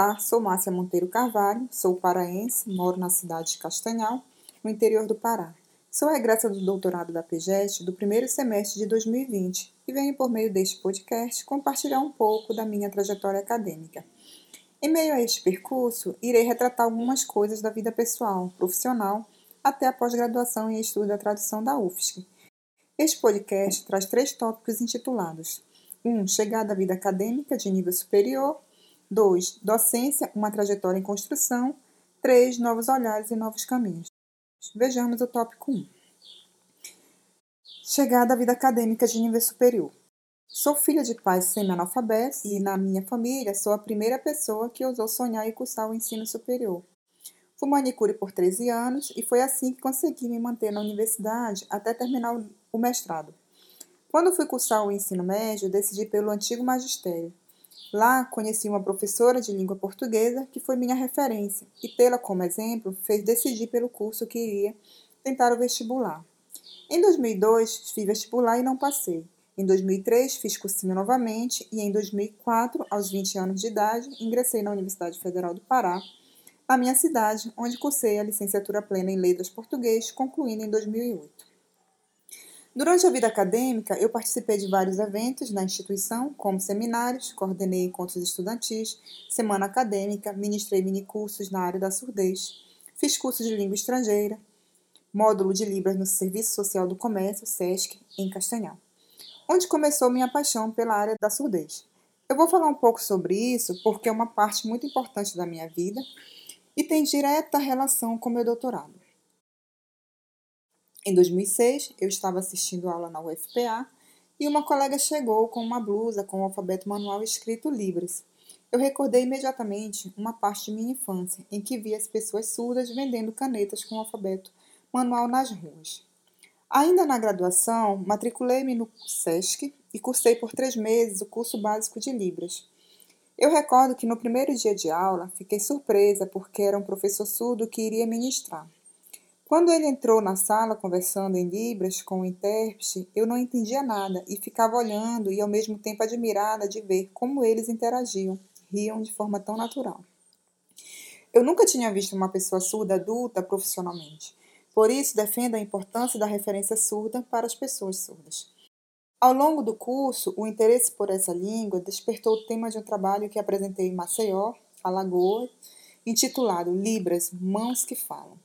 Olá, sou Márcia Monteiro Carvalho, sou paraense, moro na cidade de Castanhal, no interior do Pará. Sou regressa do doutorado da PGEST do primeiro semestre de 2020 e venho, por meio deste podcast, compartilhar um pouco da minha trajetória acadêmica. Em meio a este percurso, irei retratar algumas coisas da vida pessoal, profissional, até a pós-graduação em estudo da tradução da UFSC. Este podcast traz três tópicos intitulados: 1. Um, chegada à vida acadêmica de nível superior 2. Docência, uma trajetória em construção. 3. Novos olhares e novos caminhos. Vejamos o tópico 1. Chegada à vida acadêmica de nível superior. Sou filha de pais semi-analfabetos e, na minha família, sou a primeira pessoa que ousou sonhar em cursar o ensino superior. Fui manicure por 13 anos e foi assim que consegui me manter na universidade até terminar o mestrado. Quando fui cursar o ensino médio, decidi pelo antigo magistério, Lá conheci uma professora de língua portuguesa que foi minha referência e, tê-la como exemplo, fez decidir pelo curso que iria tentar o vestibular. Em 2002, fiz vestibular e não passei. Em 2003, fiz cursinho novamente e em 2004, aos 20 anos de idade, ingressei na Universidade Federal do Pará, na minha cidade, onde cursei a licenciatura plena em Letras Português, concluindo em 2008. Durante a vida acadêmica, eu participei de vários eventos na instituição, como seminários, coordenei encontros estudantis, semana acadêmica, ministrei minicursos na área da surdez, fiz curso de língua estrangeira, módulo de Libras no Serviço Social do Comércio, SESC, em Castanhal, onde começou minha paixão pela área da surdez. Eu vou falar um pouco sobre isso porque é uma parte muito importante da minha vida e tem direta relação com meu doutorado. Em 2006, eu estava assistindo aula na UFPA e uma colega chegou com uma blusa com o alfabeto manual escrito Libras. Eu recordei imediatamente uma parte de minha infância em que vi as pessoas surdas vendendo canetas com o alfabeto manual nas ruas. Ainda na graduação, matriculei-me no SESC e cursei por três meses o curso básico de Libras. Eu recordo que no primeiro dia de aula fiquei surpresa porque era um professor surdo que iria ministrar. Quando ele entrou na sala conversando em Libras com o intérprete, eu não entendia nada e ficava olhando e ao mesmo tempo admirada de ver como eles interagiam, riam de forma tão natural. Eu nunca tinha visto uma pessoa surda adulta profissionalmente. Por isso, defendo a importância da referência surda para as pessoas surdas. Ao longo do curso, o interesse por essa língua despertou o tema de um trabalho que apresentei em Maceió, Alagoas, intitulado Libras Mãos que Falam.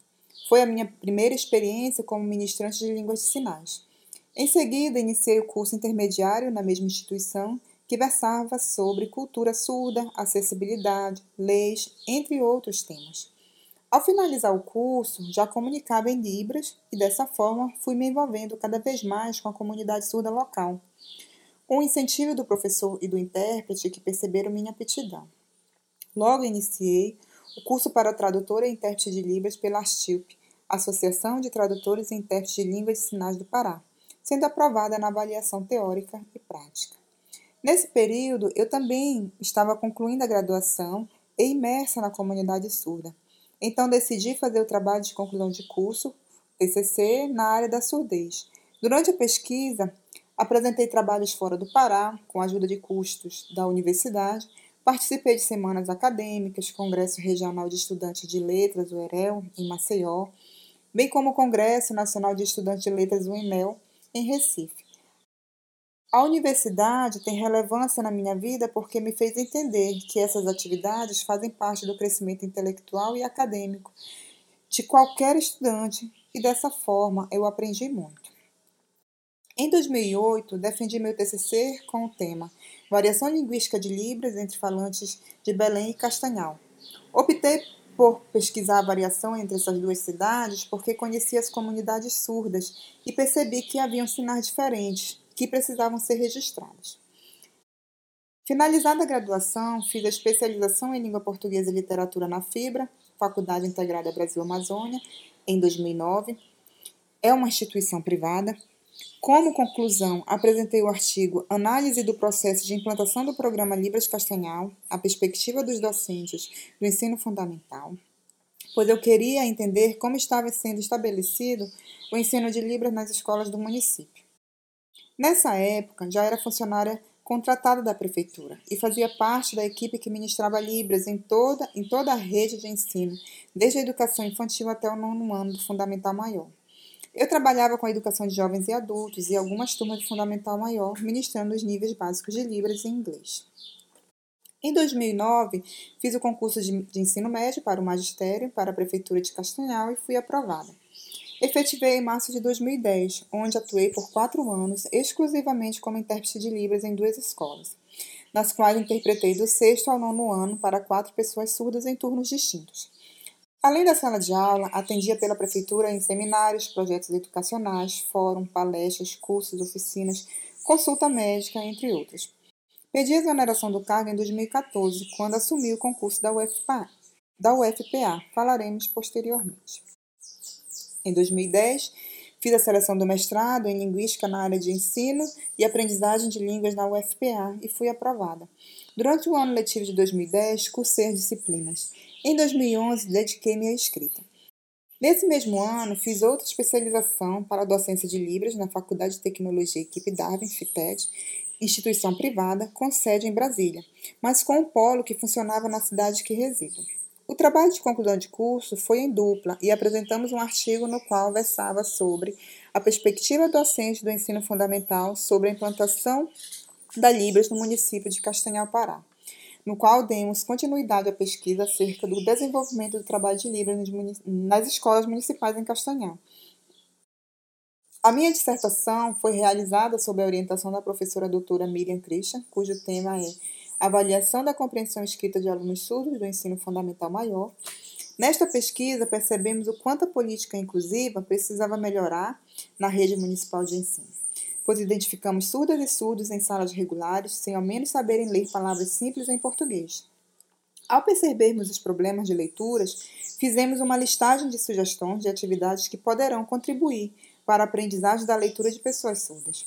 Foi a minha primeira experiência como ministrante de línguas de sinais. Em seguida, iniciei o curso intermediário na mesma instituição, que versava sobre cultura surda, acessibilidade, leis, entre outros temas. Ao finalizar o curso, já comunicava em Libras e dessa forma fui me envolvendo cada vez mais com a comunidade surda local, com o incentivo do professor e do intérprete que perceberam minha aptidão. Logo iniciei o curso para tradutor e intérprete de Libras pela Astilp, Associação de Tradutores e Intérpretes de Línguas de Sinais do Pará, sendo aprovada na avaliação teórica e prática. Nesse período, eu também estava concluindo a graduação e imersa na comunidade surda. Então, decidi fazer o trabalho de conclusão de curso, TCC, na área da surdez. Durante a pesquisa, apresentei trabalhos fora do Pará, com a ajuda de custos da universidade, Participei de semanas acadêmicas, Congresso Regional de Estudantes de Letras, o EREL, em Maceió, bem como o Congresso Nacional de Estudantes de Letras, o ENEL, em Recife. A universidade tem relevância na minha vida porque me fez entender que essas atividades fazem parte do crescimento intelectual e acadêmico de qualquer estudante e dessa forma eu aprendi muito. Em 2008, defendi meu TCC com o tema Variação Linguística de Libras entre falantes de Belém e Castanhal. Optei por pesquisar a variação entre essas duas cidades porque conhecia as comunidades surdas e percebi que haviam sinais diferentes que precisavam ser registrados. Finalizada a graduação, fiz a especialização em língua portuguesa e literatura na FIBRA, Faculdade Integrada Brasil Amazônia, em 2009. É uma instituição privada como conclusão, apresentei o artigo Análise do processo de implantação do programa Libras Castanhal, a perspectiva dos docentes do ensino fundamental, pois eu queria entender como estava sendo estabelecido o ensino de Libras nas escolas do município. Nessa época, já era funcionária contratada da prefeitura e fazia parte da equipe que ministrava Libras em toda, em toda a rede de ensino, desde a educação infantil até o nono ano do Fundamental Maior. Eu trabalhava com a educação de jovens e adultos e algumas turmas de Fundamental Maior, ministrando os níveis básicos de Libras e inglês. Em 2009, fiz o concurso de, de ensino médio para o magistério para a Prefeitura de Castanhal e fui aprovada. Efetivei em março de 2010, onde atuei por quatro anos exclusivamente como intérprete de Libras em duas escolas, nas quais interpretei do sexto ao nono ano para quatro pessoas surdas em turnos distintos. Além da sala de aula, atendia pela prefeitura em seminários, projetos educacionais, fórum, palestras, cursos, oficinas, consulta médica, entre outros. Pedi a exoneração do cargo em 2014, quando assumi o concurso da UFPA. Da UFPA, falaremos posteriormente. Em 2010, fiz a seleção do mestrado em Linguística na área de ensino e aprendizagem de línguas na UFPA e fui aprovada. Durante o ano letivo de 2010, cursei as disciplinas. Em 2011, dediquei-me à escrita. Nesse mesmo ano, fiz outra especialização para a docência de Libras na Faculdade de Tecnologia Equipe Darwin, FITED, instituição privada com sede em Brasília, mas com um polo que funcionava na cidade que resido. O trabalho de conclusão de curso foi em dupla e apresentamos um artigo no qual versava sobre a perspectiva docente do ensino fundamental sobre a implantação da Libras no município de Castanhal, Pará, no qual demos continuidade à pesquisa acerca do desenvolvimento do trabalho de Libras nas escolas municipais em Castanhal. A minha dissertação foi realizada sob a orientação da professora doutora Miriam Christian, cujo tema é avaliação da compreensão escrita de alunos surdos do ensino fundamental maior. Nesta pesquisa, percebemos o quanto a política inclusiva precisava melhorar na rede municipal de ensino, pois identificamos surdas e surdos em salas regulares sem ao menos saberem ler palavras simples em português. Ao percebermos os problemas de leituras, fizemos uma listagem de sugestões de atividades que poderão contribuir para a aprendizagem da leitura de pessoas surdas.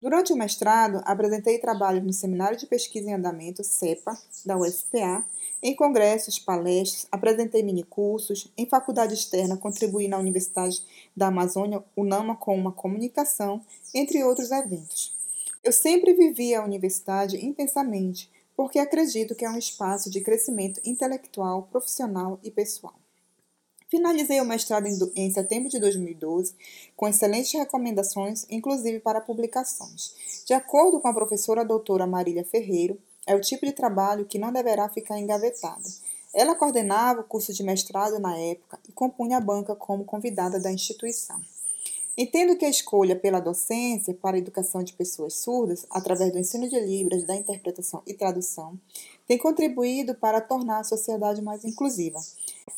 Durante o mestrado, apresentei trabalhos no Seminário de Pesquisa em Andamento, CEPA, da UFPA, em congressos, palestras, apresentei minicursos, em faculdade externa contribuí na Universidade da Amazônia, UNAMA, com uma comunicação, entre outros eventos. Eu sempre vivi a universidade intensamente, porque acredito que é um espaço de crescimento intelectual, profissional e pessoal. Finalizei o mestrado em, setembro de 2012, com excelentes recomendações, inclusive para publicações. De acordo com a professora doutora Marília Ferreiro, é o tipo de trabalho que não deverá ficar engavetado. Ela coordenava o curso de mestrado na época e compunha a banca como convidada da instituição. Entendo que a escolha pela docência para a educação de pessoas surdas, através do ensino de Libras, da interpretação e tradução, tem contribuído para tornar a sociedade mais inclusiva.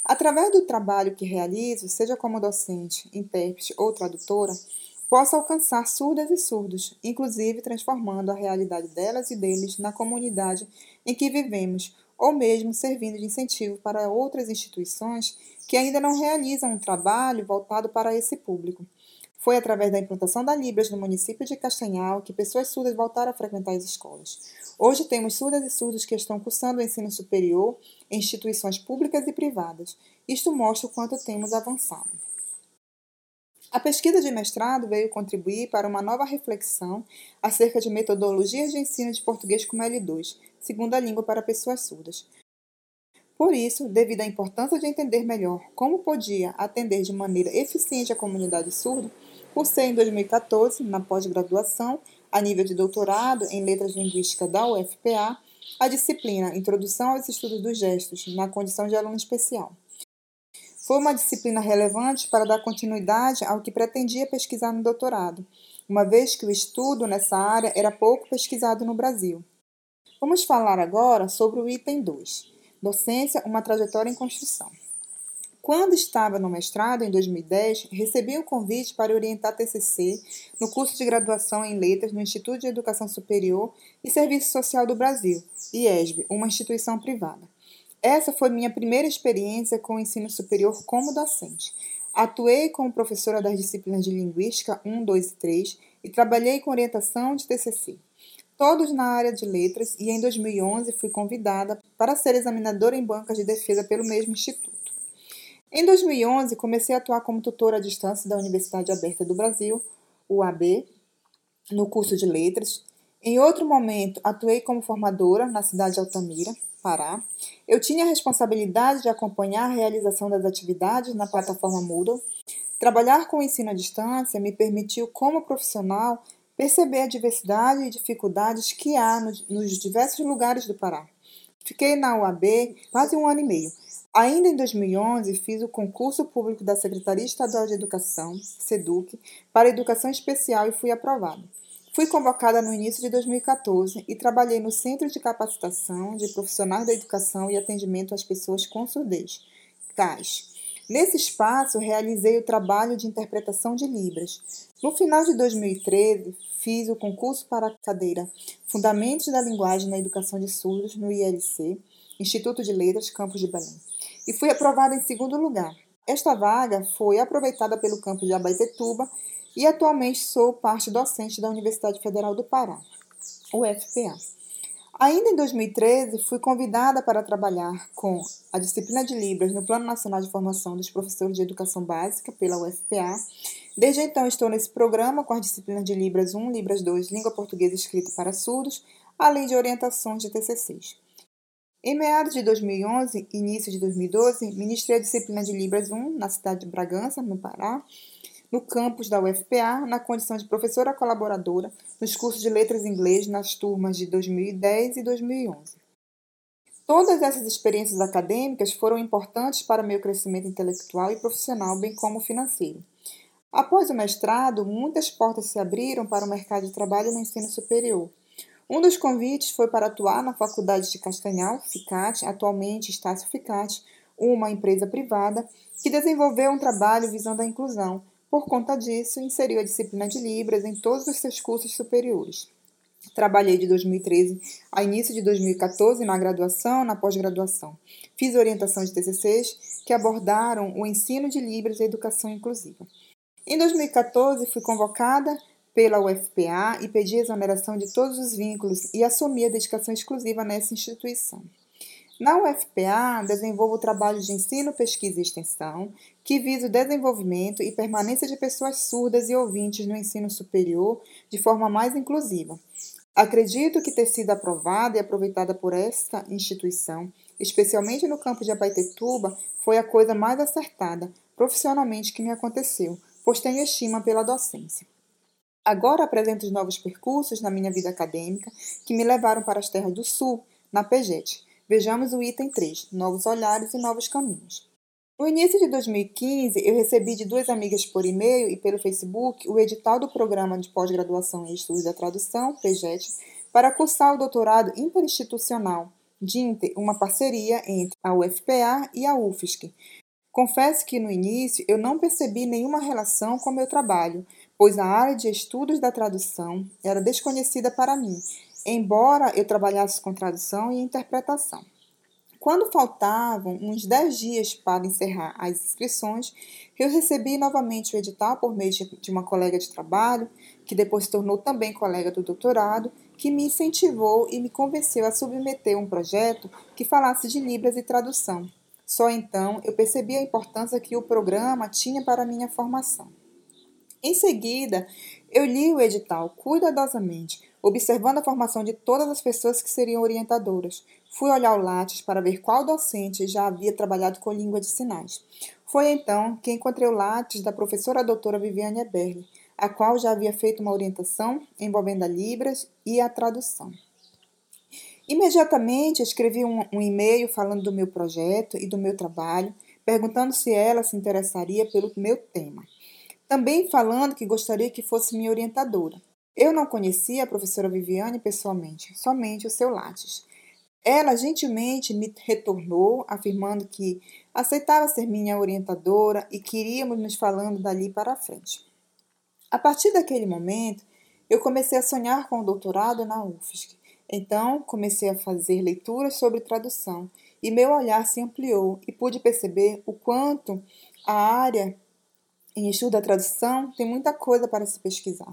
Através do trabalho que realizo, seja como docente, intérprete ou tradutora, posso alcançar surdas e surdos, inclusive transformando a realidade delas e deles na comunidade em que vivemos, ou mesmo servindo de incentivo para outras instituições que ainda não realizam um trabalho voltado para esse público. Foi através da implantação da Libras no município de Castanhal que pessoas surdas voltaram a frequentar as escolas. Hoje temos surdas e surdos que estão cursando o ensino superior em instituições públicas e privadas. Isto mostra o quanto temos avançado. A pesquisa de mestrado veio contribuir para uma nova reflexão acerca de metodologias de ensino de português como L2, segunda língua para pessoas surdas. Por isso, devido à importância de entender melhor como podia atender de maneira eficiente a comunidade surda, Cursei em 2014, na pós-graduação, a nível de doutorado em Letras Linguísticas da UFPA, a disciplina Introdução aos Estudos dos Gestos, na condição de aluno especial. Foi uma disciplina relevante para dar continuidade ao que pretendia pesquisar no doutorado, uma vez que o estudo nessa área era pouco pesquisado no Brasil. Vamos falar agora sobre o item 2, Docência, uma trajetória em construção. Quando estava no mestrado, em 2010, recebi o um convite para orientar TCC no curso de graduação em Letras no Instituto de Educação Superior e Serviço Social do Brasil, IESB, uma instituição privada. Essa foi minha primeira experiência com o ensino superior como docente. Atuei como professora das disciplinas de Linguística 1, 2 e 3 e trabalhei com orientação de TCC todos na área de letras, e em 2011 fui convidada para ser examinadora em bancas de defesa pelo mesmo instituto. Em 2011, comecei a atuar como tutora à distância da Universidade Aberta do Brasil, UAB, no curso de Letras. Em outro momento, atuei como formadora na cidade de Altamira, Pará. Eu tinha a responsabilidade de acompanhar a realização das atividades na plataforma Moodle. Trabalhar com o ensino à distância me permitiu, como profissional, perceber a diversidade e dificuldades que há nos diversos lugares do Pará. Fiquei na UAB quase um ano e meio. Ainda em 2011, fiz o concurso público da Secretaria Estadual de Educação, SEDUC, para Educação Especial e fui aprovada. Fui convocada no início de 2014 e trabalhei no Centro de Capacitação de Profissionais da Educação e Atendimento às Pessoas com Surdez, CAS. Nesse espaço, realizei o trabalho de interpretação de Libras. No final de 2013, fiz o concurso para a cadeira Fundamentos da Linguagem na Educação de Surdos no ILC, Instituto de Letras, Campos de Belém, e fui aprovada em segundo lugar. Esta vaga foi aproveitada pelo campus de Abaetetuba e atualmente sou parte docente da Universidade Federal do Pará, UFPA. Ainda em 2013, fui convidada para trabalhar com a disciplina de Libras no Plano Nacional de Formação dos Professores de Educação Básica pela UFPA Desde então estou nesse programa com as disciplinas de Libras 1, Libras 2, Língua Portuguesa Escrita para Surdos, além de orientações de TCCs. Em meados de 2011 e início de 2012, ministrei a disciplina de Libras 1 na cidade de Bragança, no Pará, no campus da UFPA, na condição de professora colaboradora nos cursos de Letras em Inglês nas turmas de 2010 e 2011. Todas essas experiências acadêmicas foram importantes para meu crescimento intelectual e profissional, bem como financeiro. Após o mestrado, muitas portas se abriram para o mercado de trabalho no ensino superior. Um dos convites foi para atuar na Faculdade de Castanhal, FICAT, atualmente Estácio FICAT, uma empresa privada, que desenvolveu um trabalho visando a inclusão. Por conta disso, inseriu a disciplina de Libras em todos os seus cursos superiores. Trabalhei de 2013 a início de 2014 na graduação na pós-graduação. Fiz orientação de TCCs que abordaram o ensino de Libras e educação inclusiva. Em 2014, fui convocada pela UFPA e pedi exoneração de todos os vínculos e assumi a dedicação exclusiva nessa instituição. Na UFPA, desenvolvo o trabalho de ensino, pesquisa e extensão, que visa o desenvolvimento e permanência de pessoas surdas e ouvintes no ensino superior de forma mais inclusiva. Acredito que ter sido aprovada e aproveitada por esta instituição, especialmente no campo de Abaetetuba, foi a coisa mais acertada profissionalmente que me aconteceu, pois tenho estima pela docência. Agora apresento os novos percursos na minha vida acadêmica que me levaram para as terras do Sul, na PEGET. Vejamos o item 3, Novos Olhares e Novos Caminhos. No início de 2015, eu recebi de duas amigas por e-mail e pelo Facebook o edital do Programa de Pós-Graduação em Estudos da Tradução, PEGET, para cursar o doutorado interinstitucional, DINTE, uma parceria entre a UFPA e a UFSC, Confesso que no início eu não percebi nenhuma relação com meu trabalho, pois a área de estudos da tradução era desconhecida para mim, embora eu trabalhasse com tradução e interpretação. Quando faltavam uns 10 dias para encerrar as inscrições, eu recebi novamente o edital por meio de uma colega de trabalho, que depois se tornou também colega do doutorado, que me incentivou e me convenceu a submeter um projeto que falasse de Libras e tradução. Só então eu percebi a importância que o programa tinha para minha formação. Em seguida, eu li o edital cuidadosamente, observando a formação de todas as pessoas que seriam orientadoras. Fui olhar o Lattes para ver qual docente já havia trabalhado com língua de sinais. Foi então que encontrei o Lattes da professora doutora Viviane Eberle, a qual já havia feito uma orientação envolvendo a Libras e a tradução. Imediatamente escrevi um, um e-mail falando do meu projeto e do meu trabalho, perguntando se ela se interessaria pelo meu tema. Também falando que gostaria que fosse minha orientadora. Eu não conhecia a professora Viviane pessoalmente, somente o seu Lattes. Ela gentilmente me retornou, afirmando que aceitava ser minha orientadora e queríamos nos falando dali para frente. A partir daquele momento, eu comecei a sonhar com o doutorado na UFSC então comecei a fazer leituras sobre tradução e meu olhar se ampliou e pude perceber o quanto a área em estudo da tradução tem muita coisa para se pesquisar.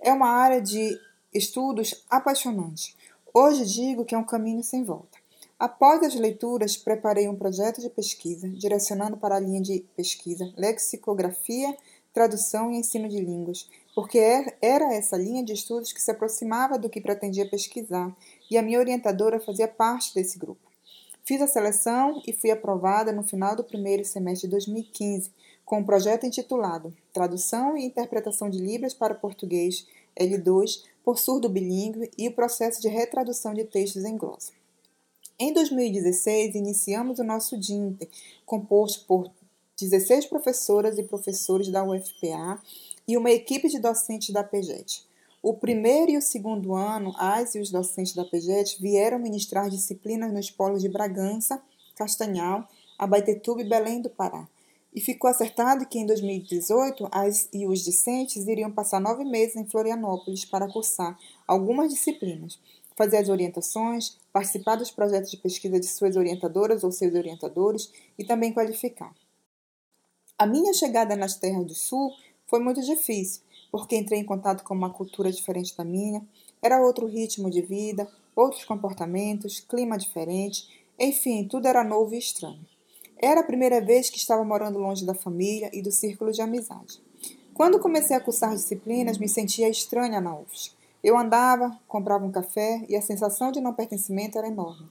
É uma área de estudos apaixonante. Hoje digo que é um caminho sem volta. Após as leituras, preparei um projeto de pesquisa, direcionando para a linha de pesquisa Lexicografia, Tradução e Ensino de Línguas, porque é, era essa linha de estudos que se aproximava do que pretendia pesquisar, e a minha orientadora fazia parte desse grupo. Fiz a seleção e fui aprovada no final do primeiro semestre de 2015, com um projeto intitulado Tradução e Interpretação de Libras para Português L2 por surdo bilíngue e o processo de retradução de textos em glosa. Em 2016, iniciamos o nosso DINTER, composto por 16 professoras e professores da UFPA e uma equipe de docentes da PEGET. O primeiro e o segundo ano, as e os docentes da PEGET vieram ministrar disciplinas nos polos de Bragança, Castanhal, Abaetetuba e Belém do Pará. E ficou acertado que em 2018 as e os discentes iriam passar nove meses em Florianópolis para cursar algumas disciplinas, fazer as orientações, participar dos projetos de pesquisa de suas orientadoras ou seus orientadores e também qualificar. A minha chegada nas terras do Sul foi muito difícil, porque entrei em contato com uma cultura diferente da minha, era outro ritmo de vida, outros comportamentos, clima diferente, enfim, tudo era novo e estranho. Era a primeira vez que estava morando longe da família e do círculo de amizade. Quando comecei a cursar disciplinas, me sentia estranha na UFS. Eu andava, comprava um café e a sensação de não pertencimento era enorme.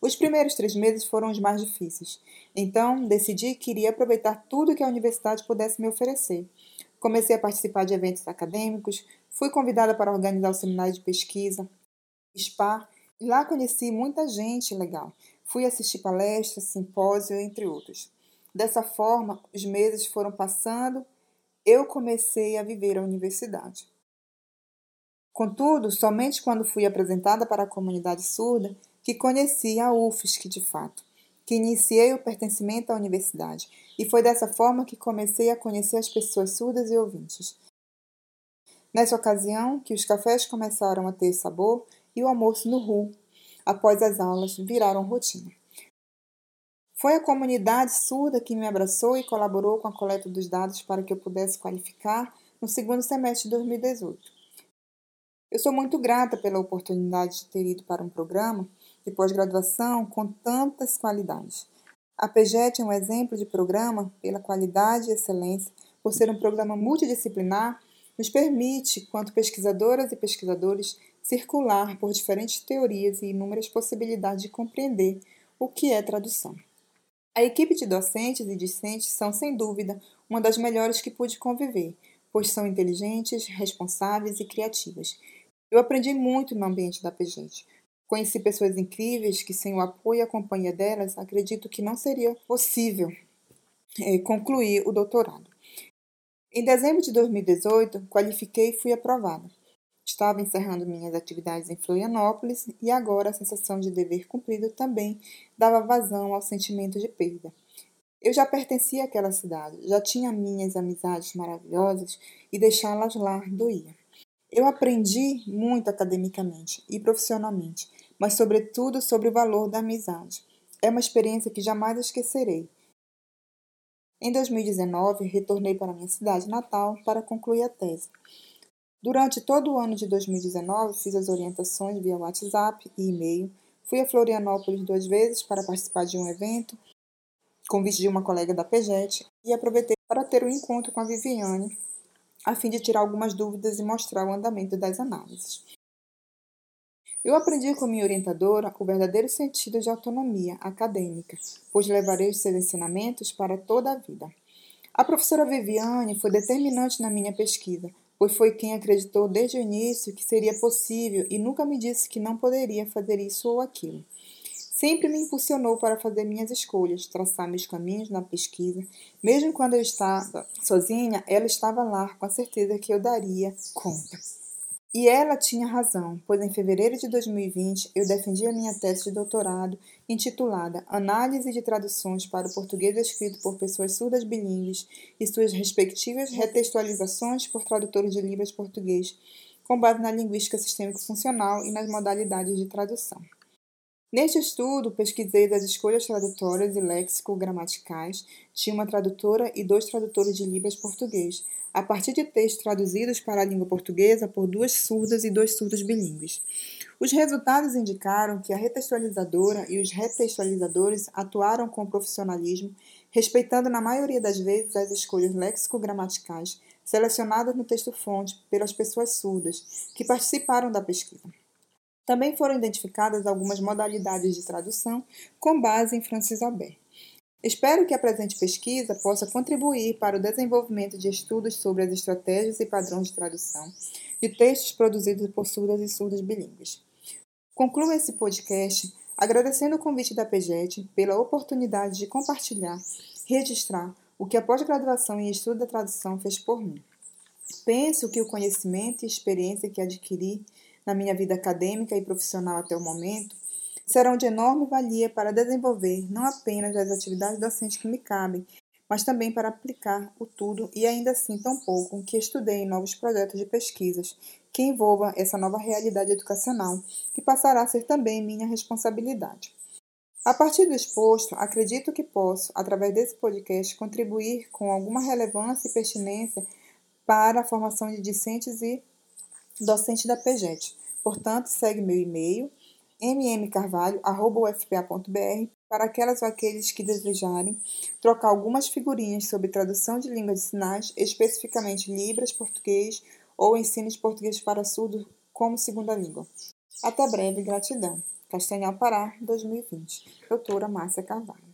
Os primeiros três meses foram os mais difíceis. Então, decidi que iria aproveitar tudo que a universidade pudesse me oferecer. Comecei a participar de eventos acadêmicos, fui convidada para organizar o seminário de pesquisa, SPA, e lá conheci muita gente legal. Fui assistir palestras, simpósio, entre outros. Dessa forma, os meses foram passando, eu comecei a viver a universidade. Contudo, somente quando fui apresentada para a comunidade surda que conheci a UFSC de fato, que iniciei o pertencimento à universidade, e foi dessa forma que comecei a conhecer as pessoas surdas e ouvintes. Nessa ocasião, que os cafés começaram a ter sabor e o almoço no RU, após as aulas, viraram rotina. Foi a comunidade surda que me abraçou e colaborou com a coleta dos dados para que eu pudesse qualificar no segundo semestre de 2018. Eu sou muito grata pela oportunidade de ter ido para um programa de pós-graduação com tantas qualidades. A PEGET é um exemplo de programa pela qualidade e excelência, por ser um programa multidisciplinar, nos permite, quanto pesquisadoras e pesquisadores, circular por diferentes teorias e inúmeras possibilidades de compreender o que é tradução. A equipe de docentes e discentes são, sem dúvida, uma das melhores que pude conviver, pois são inteligentes, responsáveis e criativas. Eu aprendi muito no ambiente da PEGET, Conheci pessoas incríveis que, sem o apoio e a companhia delas, acredito que não seria possível é, concluir o doutorado. Em dezembro de 2018, qualifiquei e fui aprovada. Estava encerrando minhas atividades em Florianópolis e agora a sensação de dever cumprido também dava vazão ao sentimento de perda. Eu já pertencia àquela cidade, já tinha minhas amizades maravilhosas e deixá-las lá doía. Eu aprendi muito academicamente e profissionalmente, mas, sobretudo, sobre o valor da amizade. É uma experiência que jamais esquecerei. Em 2019, retornei para minha cidade natal para concluir a tese. Durante todo o ano de 2019, fiz as orientações via WhatsApp e e-mail. Fui a Florianópolis duas vezes para participar de um evento, convite de uma colega da PEGET, e aproveitei para ter um encontro com a Viviane, a fim de tirar algumas dúvidas e mostrar o andamento das análises. Eu aprendi com minha orientadora o verdadeiro sentido de autonomia acadêmica, pois levarei os seus ensinamentos para toda a vida. A professora Viviane foi determinante na minha pesquisa, pois foi quem acreditou desde o início que seria possível e nunca me disse que não poderia fazer isso ou aquilo. Sempre me impulsionou para fazer minhas escolhas, traçar meus caminhos na pesquisa. Mesmo quando eu estava sozinha, ela estava lá com a certeza que eu daria conta. E ela tinha razão, pois em fevereiro de 2020 eu defendi a minha tese de doutorado intitulada Análise de traduções para o português escrito por pessoas surdas bilíngues e suas respectivas retextualizações por tradutores de livros português, com base na linguística sistêmico funcional e nas modalidades de tradução. Neste estudo, pesquisei das escolhas tradutórias e léxico-gramaticais de uma tradutora e dois tradutores de Libras português, a partir de textos traduzidos para a língua portuguesa por duas surdas e dois surdos bilíngues. Os resultados indicaram que a retextualizadora e os retextualizadores atuaram com profissionalismo, respeitando na maioria das vezes as escolhas léxico-gramaticais, selecionadas no texto-fonte pelas pessoas surdas que participaram da pesquisa. Também foram identificadas algumas modalidades de tradução com base em Francis Albert. Espero que a presente pesquisa possa contribuir para o desenvolvimento de estudos sobre as estratégias e padrões de tradução de textos produzidos por surdas e surdos bilíngues. Concluo esse podcast agradecendo o convite da PEGET pela oportunidade de compartilhar, registrar o que a pós-graduação em estudo da tradução fez por mim. Penso que o conhecimento e experiência que adquiri na minha vida acadêmica e profissional até o momento serão de enorme valia para desenvolver não apenas as atividades docentes que me cabem, mas também para aplicar o tudo e ainda assim tão pouco que estudei em novos projetos de pesquisas que envolvam essa nova realidade educacional, que passará a ser também minha responsabilidade. A partir do exposto, acredito que posso, através desse podcast, contribuir com alguma relevância e pertinência para a formação de discentes e docentes da PEGET. Portanto, segue meu e-mail mmcarvalho.ufpa.br para aquelas ou aqueles que desejarem trocar algumas figurinhas sobre tradução de língua de sinais, especificamente Libras, português ou ensino de português para surdos como segunda língua. Até breve, gratidão. Castanhal Pará, 2020. Doutora Márcia Carvalho.